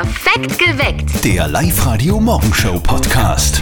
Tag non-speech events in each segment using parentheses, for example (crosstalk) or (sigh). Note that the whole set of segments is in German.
Perfekt geweckt. Der Live-Radio-Morgenshow-Podcast.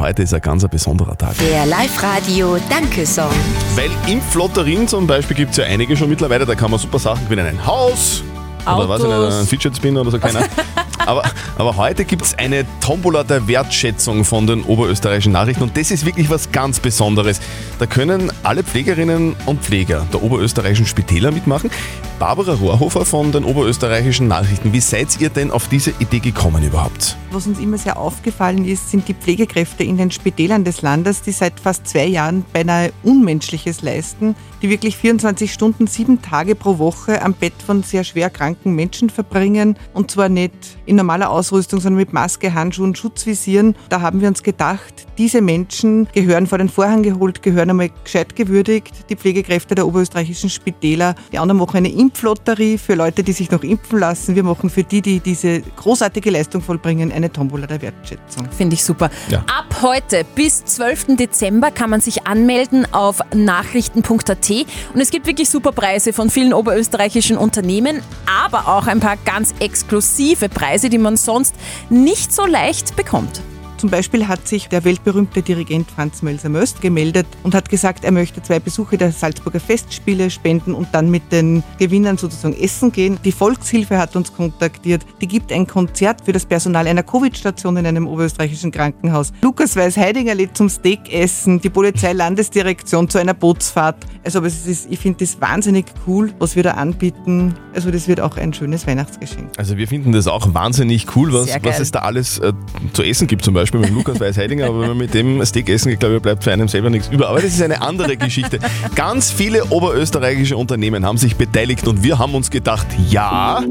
Heute ist ein ganz besonderer Tag. Der Live-Radio Danke-Song. Weil Impflotterien zum Beispiel gibt es ja einige schon mittlerweile, da kann man super Sachen gewinnen. Ein Haus oder weiß ich nicht, Autos. einen Fidget Spinner oder so, keine Ahnung. (laughs) aber, aber heute gibt es eine Tombola der Wertschätzung von den oberösterreichischen Nachrichten und das ist wirklich was ganz Besonderes. Da können alle Pflegerinnen und Pfleger der oberösterreichischen Spitäler mitmachen. Barbara Rohrhofer von den oberösterreichischen Nachrichten, wie seid ihr denn auf diese Idee gekommen überhaupt? Was uns immer sehr aufgefallen ist, sind die Pflegekräfte in den Spitälern des Landes, die seit fast zwei Jahren beinahe Unmenschliches leisten, die wirklich 24 Stunden, sieben Tage pro Woche am Bett von sehr schwer kranken Menschen verbringen und zwar nicht in normaler Ausrüstung, sondern mit Maske, Handschuhen, Schutzvisieren. Da haben wir uns gedacht, diese Menschen gehören vor den Vorhang geholt, gehören einmal gescheit gewürdigt. Die Pflegekräfte der oberösterreichischen Spitäler, die anderen machen eine Impflotterie für Leute, die sich noch impfen lassen. Wir machen für die, die diese großartige Leistung vollbringen, eine Tombola der Wertschätzung. Finde ich super. Ja. Ab heute bis 12. Dezember kann man sich anmelden auf nachrichten.at und es gibt wirklich super Preise von vielen oberösterreichischen Unternehmen, aber auch ein paar ganz exklusive Preise, die man sonst nicht so leicht bekommt. Zum Beispiel hat sich der weltberühmte Dirigent Franz Mölser-Möst gemeldet und hat gesagt, er möchte zwei Besuche der Salzburger Festspiele spenden und dann mit den Gewinnern sozusagen essen gehen. Die Volkshilfe hat uns kontaktiert. Die gibt ein Konzert für das Personal einer Covid-Station in einem oberösterreichischen Krankenhaus. Lukas Weiß-Heidinger lädt zum Steakessen, die Polizeilandesdirektion zu einer Bootsfahrt. Also aber es ist, ich finde das wahnsinnig cool, was wir da anbieten. Also das wird auch ein schönes Weihnachtsgeschenk. Also wir finden das auch wahnsinnig cool, was, was es da alles äh, zu essen gibt, zum Beispiel mit dem Lukas Weiß-Heidinger, aber wenn man mit dem Steak essen, ich glaube, bleibt für einen selber nichts über. Aber das ist eine andere Geschichte. Ganz viele oberösterreichische Unternehmen haben sich beteiligt und wir haben uns gedacht, ja,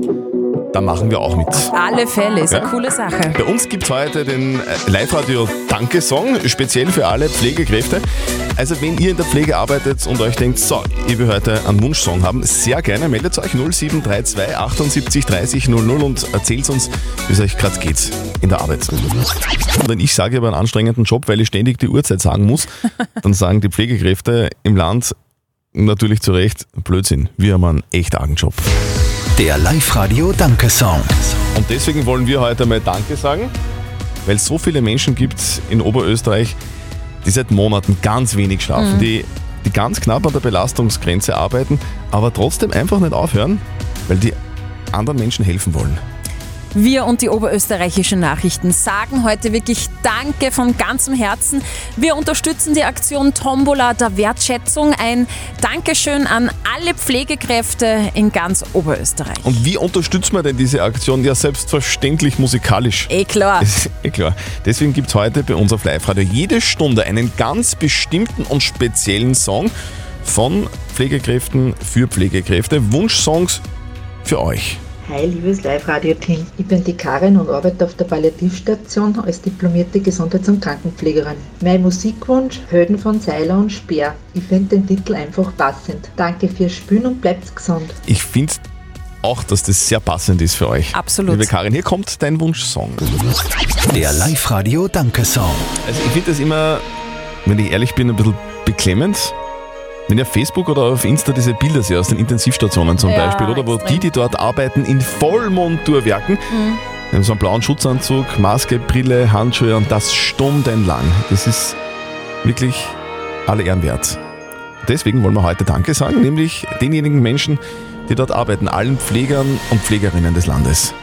da machen wir auch mit. Alle Fälle, ist eine Ja. coole Sache. Bei uns gibt es heute den äh, Live-Radio-Danke-Song, speziell für alle Pflegekräfte. Also wenn ihr in der Pflege arbeitet und euch denkt, so, ich will heute einen Wunschsong haben, sehr gerne meldet euch 0732 78 30 00 und erzählt uns, wie es euch gerade geht in der Arbeit. Wenn ich sage, ich habe einen anstrengenden Job, weil ich ständig die Uhrzeit sagen muss, (laughs) dann sagen die Pflegekräfte im Land natürlich zu Recht, Blödsinn, wir haben einen echt argen Job. Der Live-Radio-Danke-Song. Und deswegen wollen wir heute mal Danke sagen, weil es so viele Menschen gibt in Oberösterreich, die seit Monaten ganz wenig schlafen, die, die ganz knapp an der Belastungsgrenze arbeiten, aber trotzdem einfach nicht aufhören, weil die anderen Menschen helfen wollen. Wir und die oberösterreichischen Nachrichten sagen heute wirklich Danke von ganzem Herzen. Wir unterstützen die Aktion Tombola der Wertschätzung. Ein Dankeschön an alle Pflegekräfte in ganz Oberösterreich. Und wie unterstützt man denn diese Aktion? Ja, selbstverständlich musikalisch. Eh klar. Eh klar. Deswegen gibt es heute bei uns auf Live-Radio jede Stunde einen ganz bestimmten und speziellen Song von Pflegekräften für Pflegekräfte. Wunschsongs für euch. Hi, liebes Live-Radio-Team. Ich bin die Karin und arbeite auf der Palliativstation als diplomierte Gesundheits- und Krankenpflegerin. Mein Musikwunsch: Helden von Seiler und Speer. Ich finde den Titel einfach passend. Danke fürs Spielen und bleibt gesund. Ich finde auch, dass das sehr passend ist für euch. Absolut. Liebe Karin, hier kommt dein Wunschsong. Der Live-Radio-Danke-Song. Also ich finde das immer, wenn ich ehrlich bin, ein bisschen beklemmend. Wenn ihr auf Facebook oder auf Insta diese Bilder seht aus den Intensivstationen zum Ja, Beispiel, oder wo extrem. die, die dort arbeiten, in Vollmontur werken, Mhm. haben so einen blauen Schutzanzug, Maske, Brille, Handschuhe und das stundenlang. Das ist wirklich alle Ehren wert. Deswegen wollen wir heute Danke sagen, nämlich denjenigen Menschen, die dort arbeiten, allen Pflegern und Pflegerinnen des Landes.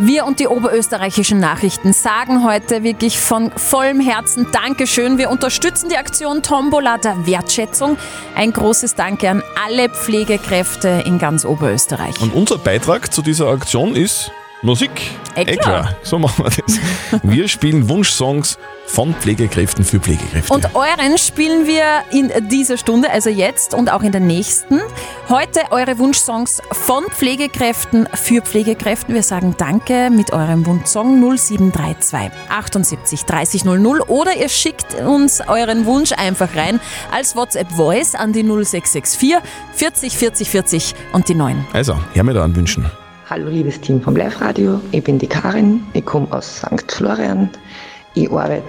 Wir und die oberösterreichischen Nachrichten sagen heute wirklich von vollem Herzen Dankeschön. Wir unterstützen die Aktion Tombola der Wertschätzung. Ein großes Danke an alle Pflegekräfte in ganz Oberösterreich. Und unser Beitrag zu dieser Aktion ist Musik. Eh klar. So machen wir das. Wir spielen Wunschsongs von Pflegekräften für Pflegekräfte. Und euren spielen wir in dieser Stunde, also jetzt und auch in der nächsten. Heute eure Wunschsongs von Pflegekräften für Pflegekräften. Wir sagen Danke mit eurem Wunschsong 0732 78 30 00 oder ihr schickt uns euren Wunsch einfach rein als WhatsApp Voice an die 0664 40 40 40 und die 9. also, her mit euren Wünschen. Hallo, liebes Team vom Live-Radio. Ich bin die Karin. Ich komme aus St. Florian. Ich arbeite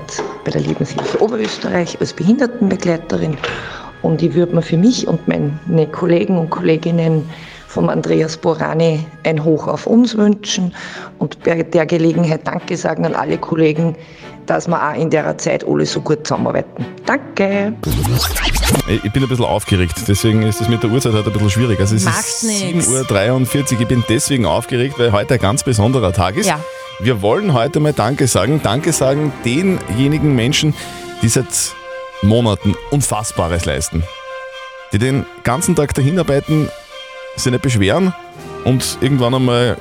bei der Lebenshilfe Oberösterreich als Behindertenbegleiterin und ich würde mir für mich und meine Kollegen und Kolleginnen vom Andreas Borani ein Hoch auf uns wünschen und bei der Gelegenheit Danke sagen an alle Kollegen, dass wir auch in der Zeit alle so gut zusammenarbeiten. Danke! Ich bin ein bisschen aufgeregt, deswegen ist es mit der Uhrzeit heute ein bisschen schwierig. Also es Macht ist nix. 7.43 Uhr. Ich bin deswegen aufgeregt, weil heute ein ganz besonderer Tag ist. Ja. Wir wollen heute mal Danke sagen. Danke sagen denjenigen Menschen, die seit Monaten Unfassbares leisten. Die den ganzen Tag dahin arbeiten, sich nicht beschweren und irgendwann einmal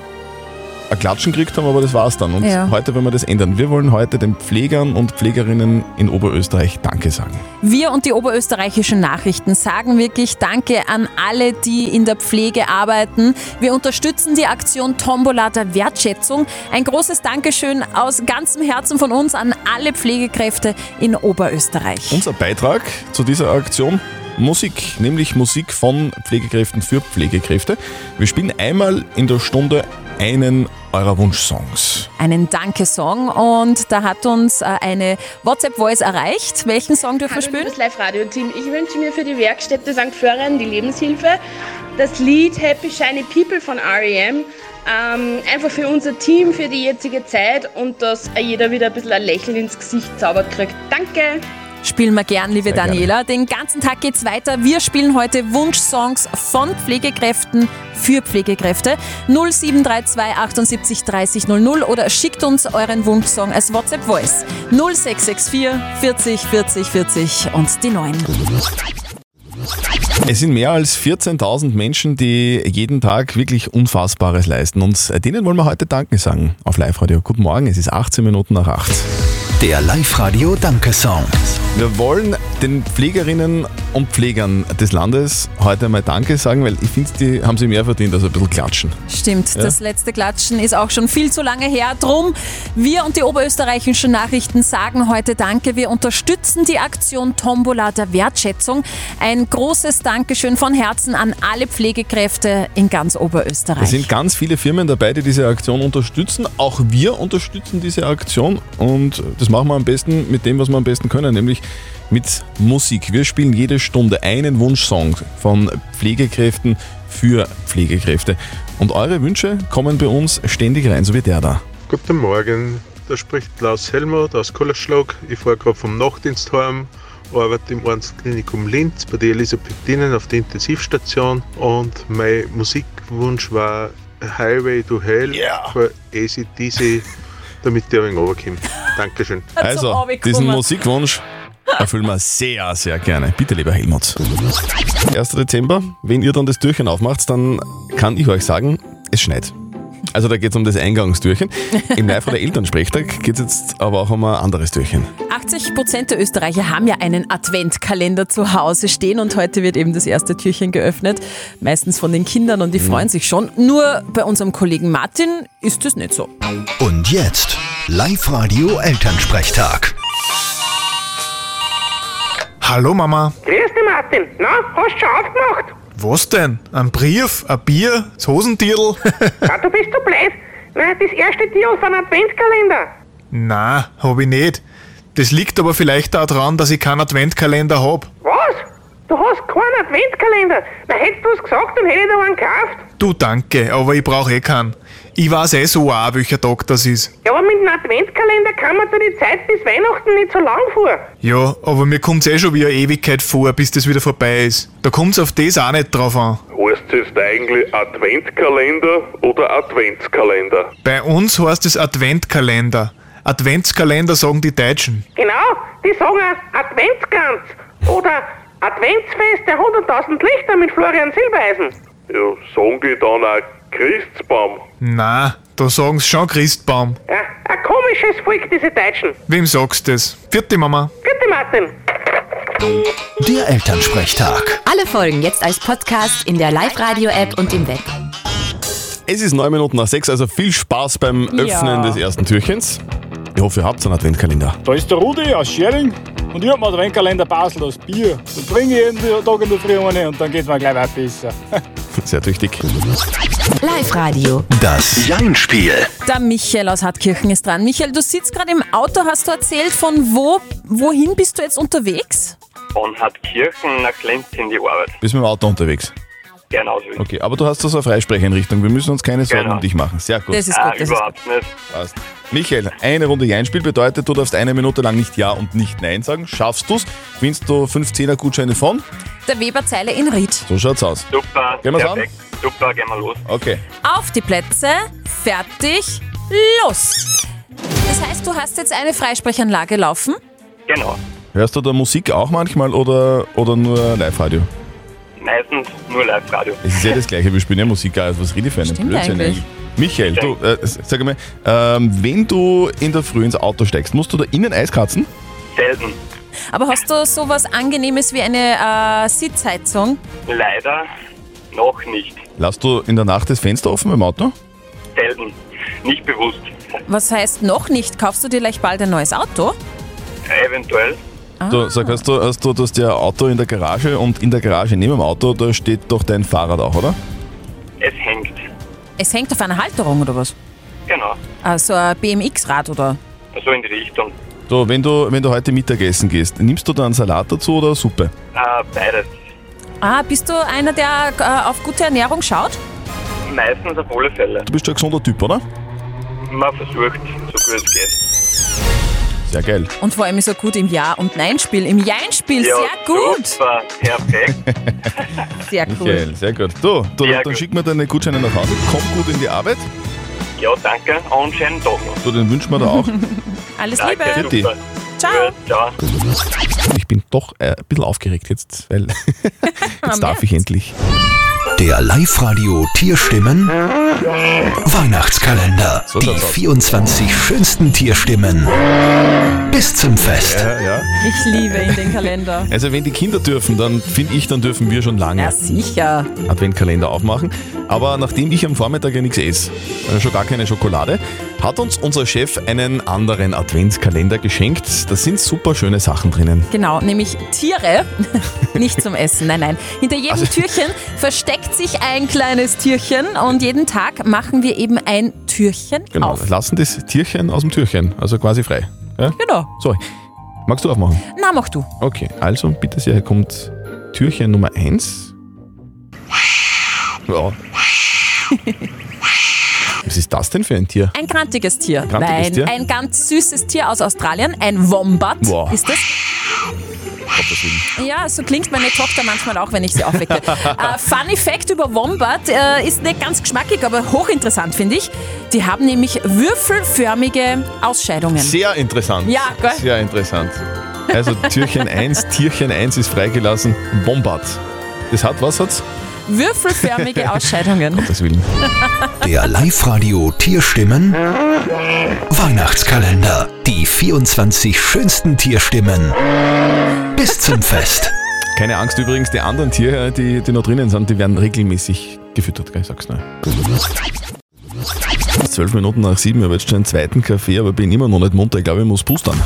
ein Klatschen gekriegt haben, aber das war's dann. Und Ja. heute wollen wir das ändern. Wir wollen heute den Pflegern und Pflegerinnen in Oberösterreich Danke sagen. Wir und die oberösterreichischen Nachrichten sagen wirklich Danke an alle, die in der Pflege arbeiten. Wir unterstützen die Aktion Tombola der Wertschätzung. Ein großes Dankeschön aus ganzem Herzen von uns an alle Pflegekräfte in Oberösterreich. Unser Beitrag zu dieser Aktion Musik, nämlich Musik von Pflegekräften für Pflegekräfte. Wir spielen einmal in der Stunde einen eurer Wunschsongs. Einen Danke-Song und da hat uns äh, eine WhatsApp-Voice erreicht. Welchen Song dürfen wir Hallo spielen? liebes Live-Radio-Team. Ich wünsche mir für die Werkstätte St. Florian die Lebenshilfe das Lied Happy Shiny People von R.E.M. Ähm, einfach für unser Team, für die jetzige Zeit und dass jeder wieder ein bisschen ein Lächeln ins Gesicht zaubert kriegt. Danke! Spielen wir gern, liebe Sehr gerne. Daniela. Den ganzen Tag geht's weiter. Wir spielen heute Wunschsongs von Pflegekräften für Pflegekräfte. 0732 78 30 00 oder schickt uns euren Wunschsong als WhatsApp Voice. 0664 40 40 40 und die 9. Es sind mehr als 14.000 Menschen, die jeden Tag wirklich Unfassbares leisten. Und denen wollen wir heute Danke sagen auf Live-Radio. Guten Morgen, es ist 18 Minuten nach 8. Der Live-Radio Danke-Song. Wir wollen den Pflegerinnen und Pflegern des Landes heute mal Danke sagen, weil ich finde, die haben sie mehr verdient, als ein bisschen klatschen. Stimmt, das letzte Klatschen ist auch schon viel zu lange her. Drum, wir und die oberösterreichischen Nachrichten sagen heute Danke. Wir unterstützen die Aktion Tombola der Wertschätzung. Ein großes Dankeschön von Herzen an alle Pflegekräfte in ganz Oberösterreich. Es sind ganz viele Firmen dabei, die diese Aktion unterstützen. Auch wir unterstützen diese Aktion und das machen wir am besten mit dem, was wir am besten können, nämlich mit Musik. Wir spielen jede Stunde einen Wunschsong von Pflegekräften für Pflegekräfte. Und eure Wünsche kommen bei uns ständig rein, so wie der da. Guten Morgen, da spricht Klaus Helmut aus Kullerschlag. Ich fahre gerade vom Nachtdienst heim, arbeite im Arztklinikum Linz bei der Elisabethinen auf der Intensivstation und mein Musikwunsch war Highway to Hell von ACDC, damit ich ein wenig runterkomme. Dankeschön. (laughs) Also, diesen Musikwunsch erfüllen wir sehr, sehr gerne. Bitte, lieber Helmut. 1. Dezember, wenn ihr dann das Türchen aufmacht, dann kann ich euch sagen, es schneit. Also da geht es um das Eingangstürchen. Im Live- oder Elternsprechtag geht es jetzt aber auch um ein anderes Türchen. 80 Prozent der Österreicher haben ja einen Adventkalender zu Hause stehen und heute wird eben das erste Türchen geöffnet. Meistens von den Kindern und die freuen sich schon. Nur bei unserem Kollegen Martin ist es nicht so. Und jetzt Live-Radio Elternsprechtag. Hallo Mama. Grüß dich, Martin. Na, hast du schon aufgemacht? Was denn? Ein Brief? Ein Bier? Das Hosentierl? Ah, (laughs) du bist so blöd. Nein, das erste Tier von Adventskalender. Na, hab ich nicht. Das liegt aber vielleicht daran, dass ich keinen Adventkalender hab. Was? Du hast keinen Adventskalender? Na, hättest du es gesagt, dann hätte ich dir einen gekauft. Du danke, aber ich brauch eh keinen. Ich weiß eh so auch, welcher Tag das ist. Ja, aber mit dem Adventskalender kann man da die Zeit bis Weihnachten nicht so lang vor. Ja, aber mir kommt's eh schon wie eine Ewigkeit vor, bis das wieder vorbei ist. Da kommt's auf das auch nicht drauf an. Heißt es jetzt eigentlich Adventkalender oder Adventskalender? Bei uns heißt es Adventkalender. Adventskalender sagen die Deutschen. Genau, die sagen auch Adventsgans oder Adventsfest der 100.000 Lichter mit Florian Silbereisen. Ja, sagen die dann auch Christbaum? Na, da sagen's schon Christbaum. Ja, ein komisches Volk, diese Deutschen. Wem sagst das? Vierte Mama. Bitte, Martin. Der Elternsprechtag. Alle Folgen jetzt als Podcast in der Live-Radio-App und im Web. Es ist neun Minuten nach sechs, also viel Spaß beim Ja. Öffnen des ersten Türchens. Ich hoffe, ihr habt einen Adventkalender. Da ist der Rudi aus Schering und ich hab einen Adventkalender Basel aus Bier. Den trinke ich jeden Tag in der Früh eine und dann geht's mir gleich weit besser. (laughs) Sehr tüchtig. Live-Radio. Das Jein-Spiel. Der Michael aus Hartkirchen ist dran. Michael, du sitzt gerade im Auto, hast du erzählt, von wo, wohin bist du jetzt unterwegs? Von Hartkirchen nach Lenz in die Arbeit. Bist mit dem Auto unterwegs? Genau so Okay, aber du hast da so eine Freisprecheinrichtung. Wir müssen uns keine Sorgen Genau. um dich machen. Sehr gut. Das ist Ah, gut. Das ist überhaupt nicht. Passt. Michael, eine Runde Jeinspiel bedeutet, du darfst eine Minute lang nicht Ja und nicht Nein sagen. Schaffst du's, gewinnst du 15er Gutscheine von. der Weberzeile in Ried. So schaut's aus. Super, Gehen wir's an? Perfekt. Super, gehen wir los. Okay. Auf die Plätze, fertig, los! Das heißt, du hast jetzt eine Freisprechanlage laufen? Genau. Hörst du da Musik auch manchmal oder, oder nur Live-Radio? Meistens nur Live-Radio. Es ist ja das gleiche, wir spielen ja Musik, also was rede ich für einen Stimmt Blödsinn eigentlich. Michael, du, äh, sag mal, ähm, wenn du in der Früh ins Auto steigst, musst du da innen Eiskratzen? Selten. Aber hast du sowas Angenehmes wie eine äh, Sitzheizung? Leider noch nicht. Lass du in der Nacht das Fenster offen im Auto? Selten. Nicht bewusst. Was heißt noch nicht? Kaufst du dir gleich bald ein neues Auto? Eventuell. Ah. Du, sag, hast du, hast du das der Auto in der Garage und in der Garage neben dem Auto, da steht doch dein Fahrrad auch, oder? Es hängt. Es hängt auf einer Halterung oder was? Genau. Also ein BMX-Rad oder? So in die Richtung. So, wenn du, wenn du heute Mittagessen gehst, nimmst du da einen Salat dazu oder Suppe? Äh, beides. Ah, bist du einer, der äh, auf gute Ernährung schaut? Meistens auf alle Fälle. Du bist schon ein gesunder Typ, oder? Man versucht, so gut es geht. Sehr geil. Und vor allem ist er gut im Ja- und Nein-Spiel. Im Jein-Spiel, Ja, sehr gut. Super, perfekt. (laughs) (laughs) Sehr cool. Michael, sehr gut. Du, du Sehr dann gut. schick mir deine Gutscheine nach Hause, komm gut in die Arbeit. ja, danke. Und schönen Tag noch. Du, den wünschen wir da auch. (laughs) Alles Danke, Liebe. Vierte. super. Ciao. Ich bin doch äh, ein bisschen aufgeregt jetzt, weil (laughs) jetzt darf ich endlich. Der Live-Radio Tierstimmen Weihnachtskalender. So Die schaut's aus. 24 schönsten Tierstimmen bis zum Fest. Ja, ja. Ich liebe in den Kalender. Also wenn die Kinder dürfen, dann finde ich, dann dürfen wir schon lange Ja, sicher. Adventkalender aufmachen. Aber nachdem ich am Vormittag ja nichts esse, äh, schon gar keine Schokolade, hat uns unser Chef einen anderen Adventskalender geschenkt. Da sind super schöne Sachen drinnen. Genau, nämlich Tiere, (laughs) nicht zum Essen, nein, nein. Hinter jedem Also- Türchen versteckt sich ein kleines Türchen und jeden Tag machen wir eben ein Türchen Genau, auf. lassen das Tierchen aus dem Türchen, also quasi frei. Ja? Genau. So, magst du aufmachen? Na, mach du. Okay, also bitte sehr, hier kommt Türchen Nummer 1. Ja. (laughs) Was ist das denn für ein Tier? Ein grantiges Tier. Grantiges Nein, Tier? ein ganz süßes Tier aus Australien, ein Wombat Boah. ist das. Ja, so klingt meine Tochter manchmal auch, wenn ich sie aufwecke. (laughs) äh, Funny Fact über Wombat äh, ist nicht ganz geschmackig, aber hochinteressant, finde ich. Die haben nämlich würfelförmige Ausscheidungen. Sehr interessant. Ja, gell? Sehr interessant. Also Türchen 1, Tierchen 1 ist freigelassen. Bombat. Das hat, was hat's? Würfelförmige (laughs) Ausscheidungen. Gottes Willen. (laughs) Der Live-Radio Tierstimmen Weihnachtskalender. Die 24 schönsten Tierstimmen bis zum Fest. Keine Angst übrigens, die anderen Tiere, die, die noch drinnen sind, die werden regelmäßig gefüttert, gell? ich sag's nur. Zwölf Minuten nach sieben, ich habe jetzt schon einen zweiten Kaffee, aber bin immer noch nicht munter. Ich glaube, ich muss boostern.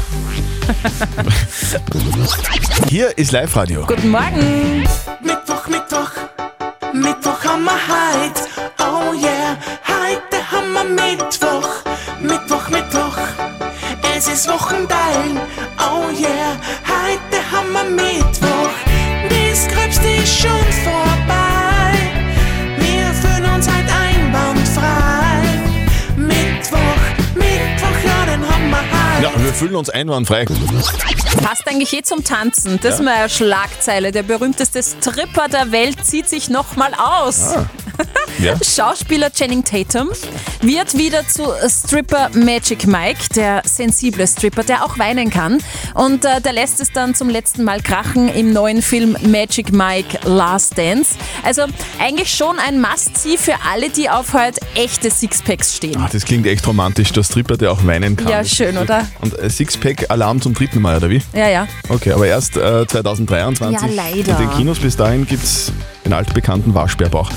(laughs) Hier ist Live-Radio. Guten Morgen. Mittwoch, Mittwoch, Mittwoch haben wir heut. Oh yeah, heute haben wir Mittwoch. Mittwoch, Mittwoch, es ist Wochenteil. Wir fühlen uns einwandfrei. Passt eigentlich eh zum Tanzen. Das ist Ja. mal eine Schlagzeile. Der berühmteste Stripper der Welt zieht sich nochmal aus. Ah. Ja. Schauspieler Channing Tatum wird wieder zu Stripper Magic Mike, der sensible Stripper, der auch weinen kann. Und äh, der lässt es dann zum letzten Mal krachen im neuen Film Magic Mike Last Dance. Also eigentlich schon ein Must-See für alle, die auf halt echte Sixpacks stehen. Ah, das klingt echt romantisch, der Stripper, der auch weinen kann. Ja, schön, oder? Und äh, Sixpack-Alarm zum dritten Mal, oder wie? Ja, ja. Okay, aber erst äh, 2023. Ja, leider. In den Kinos bis dahin gibt's den altbekannten Waschbärbauch.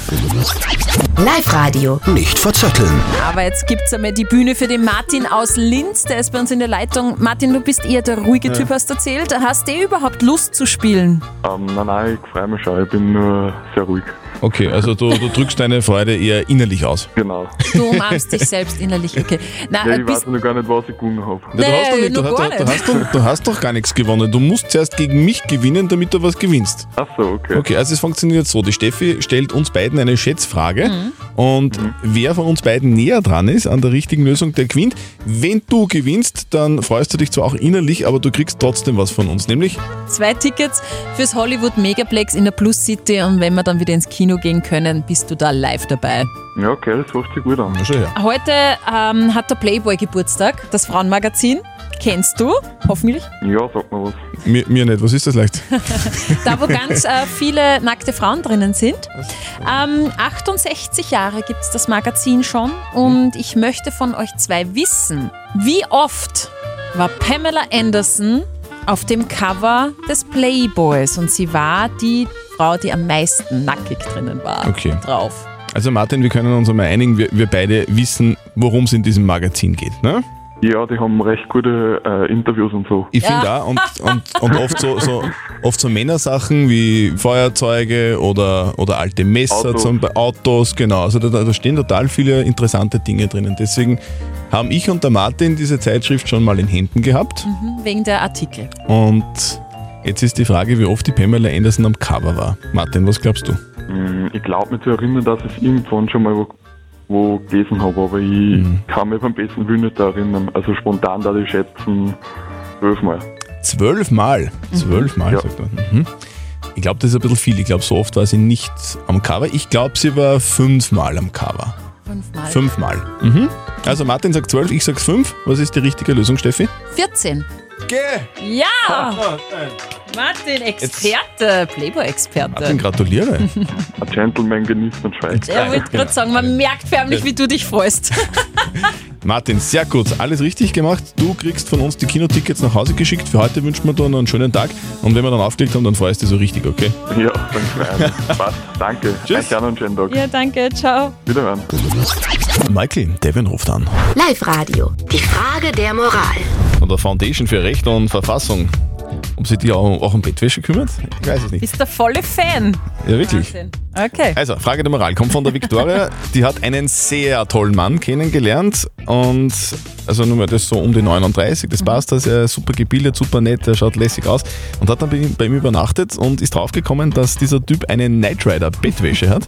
Live-Radio. Nicht verzetteln. Aber jetzt gibt es einmal die Bühne für den Martin aus Linz. Der ist bei uns in der Leitung. Martin, du bist eher der ruhige Ja. Typ, hast du erzählt. Hast du überhaupt Lust zu spielen? Ähm, nein, nein, ich freue mich schon. Ich bin nur sehr ruhig. Okay, also du, du drückst deine Freude eher innerlich aus. Genau. Du umarmst dich selbst innerlich. Okay. Na, ja, äh, ich weiß noch gar nicht, was ich gewonnen habe. Ja, du, hast doch Nee, nicht, du, hast, gar du, hast doch, du hast doch gar nichts gewonnen. Du musst zuerst gegen mich gewinnen, damit du was gewinnst. Ach so, okay. Okay, also es funktioniert so. So, die Steffi stellt uns beiden eine Schätzfrage Mhm. und wer von uns beiden näher dran ist an der richtigen Lösung, der gewinnt. Wenn du gewinnst, dann freust du dich zwar auch innerlich, aber du kriegst trotzdem was von uns, nämlich Zwei Tickets fürs Hollywood Megaplex in der Plus City und wenn wir dann wieder ins Kino gehen können, bist du da live dabei. Ja, okay, das hört sich gut an. Heute ähm, hat der Playboy Geburtstag, das Frauenmagazin. Kennst du, hoffentlich. Ja, sag mal was. Mir, mir nicht, was ist das leicht? (laughs) Da, wo ganz äh, viele nackte Frauen drinnen sind. Ähm, 68 Jahre gibt es das Magazin schon und ich möchte von euch zwei wissen, wie oft war Pamela Anderson auf dem Cover des Playboys und sie war die Frau, die am meisten nackig drinnen war Okay. drauf. Also Martin, wir können uns einmal einigen, wir, wir beide wissen, worum es in diesem Magazin geht. Ne? Ja, die haben recht gute äh, Interviews und so. Ich finde auch, und, und, und oft, so, so, oft so Männersachen wie Feuerzeuge oder, oder alte Messer, Autos. zum Autos, genau. Also da, da stehen total viele interessante Dinge drinnen. Deswegen haben ich und der Martin diese Zeitschrift schon mal in Händen gehabt. Mhm, wegen der Artikel. Und jetzt ist die Frage, wie oft die Pamela Anderson am Cover war. Martin, was glaubst du? Mm, Ich glaube mich zu erinnern, dass ich es irgendwann schon mal wo, wo gelesen habe, aber ich Mhm. kann mich beim besten Willen nicht erinnern. Also spontan da ich schätzen, zwölfmal. Zwölfmal. Zwölfmal, Ja. sagt er. Mhm. Ich glaube, das ist ein bisschen viel. Ich glaube, so oft war sie nicht am Cover. Ich glaube, sie war fünfmal am Cover. Fünfmal. Fünfmal. Mhm. Also Martin sagt zwölf, ich sag's fünf. Was ist die richtige Lösung, Steffi? 14. Geh! Ja! (laughs) Martin, Experte, Playboy-Experte. Martin, gratuliere. (laughs) Ein Gentleman genießt und schweigt. Er wollte gerade sagen, man merkt förmlich, wie du dich freust. (laughs) Martin, sehr gut. Alles richtig gemacht. Du kriegst von uns die Kinotickets nach Hause geschickt. Für heute wünschen wir dir noch einen schönen Tag. Und wenn wir dann aufgelegt haben, dann freust du dich so richtig, okay? Ja, dann freuen wir. Passt. Danke. Tschüss. Euch auch noch einen schönen Tag. Ja, danke, ciao. Wiederhören. Michael, Devin ruft an. Live-Radio. Die Frage der Moral. Von der Foundation für Recht und Verfassung. Ob sie dich auch, auch um Bettwäsche kümmert? Ich weiß es nicht. Bist der volle Fan. Ja, wirklich. Wahnsinn. Okay. Also, Frage der Moral kommt von der Viktoria. (laughs) Die hat einen sehr tollen Mann kennengelernt und also nur mal das so um die 39, das passt, also er ist super gebildet, super nett, er schaut lässig aus und hat dann bei ihm, bei ihm übernachtet und ist draufgekommen, dass dieser Typ eine Knight Rider Bettwäsche hat.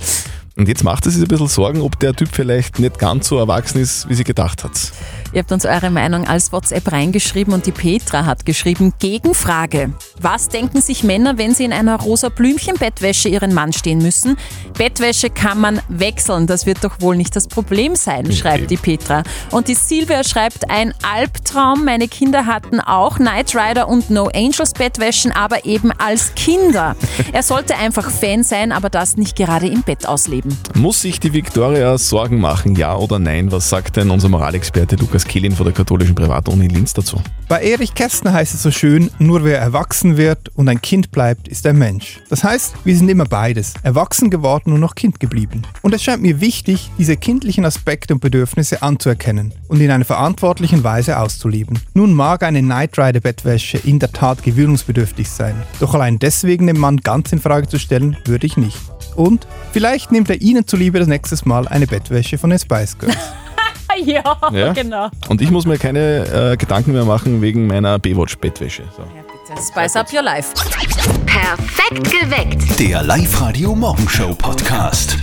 Und jetzt macht er sich ein bisschen Sorgen, ob der Typ vielleicht nicht ganz so erwachsen ist, wie sie gedacht hat. Ihr habt uns eure Meinung als WhatsApp reingeschrieben und die Petra hat geschrieben, Gegenfrage. Was denken sich Männer, wenn sie in einer rosa Blümchen-Bettwäsche ihren Mann stehen müssen? Bettwäsche kann man wechseln, das wird doch wohl nicht das Problem sein, schreibt die Petra. Und die Silvia schreibt, ein Albtraum, meine Kinder hatten auch Knight Rider und No Angels Bettwäschen, aber eben als Kinder. Er sollte einfach Fan sein, aber das nicht gerade im Bett ausleben. Muss sich die Viktoria Sorgen machen, ja oder nein? Was sagt denn unser Moralexperte Lukas Kehlin von der katholischen Privatuni Linz dazu? Bei Erich Kästner heißt es so schön, nur wer erwachsen wird und ein Kind bleibt, ist ein Mensch. Das heißt, wir sind immer beides, erwachsen geworden und noch Kind geblieben. Und es scheint mir wichtig, diese kindlichen Aspekte und Bedürfnisse anzuerkennen und in einer verantwortlichen Weise auszuleben. Nun mag eine Night Rider Bettwäsche in der Tat gewöhnungsbedürftig sein, doch allein deswegen den Mann ganz in Frage zu stellen, würde ich nicht. Und vielleicht nimmt er Ihnen zuliebe das nächste Mal eine Bettwäsche von den Spice Girls. (laughs) ja, Ja? genau. Und ich muss mir keine äh, Gedanken mehr machen wegen meiner Baywatch-Bettwäsche. So. Spice up your life. Perfekt geweckt. Der Live-Radio Morgenshow Podcast.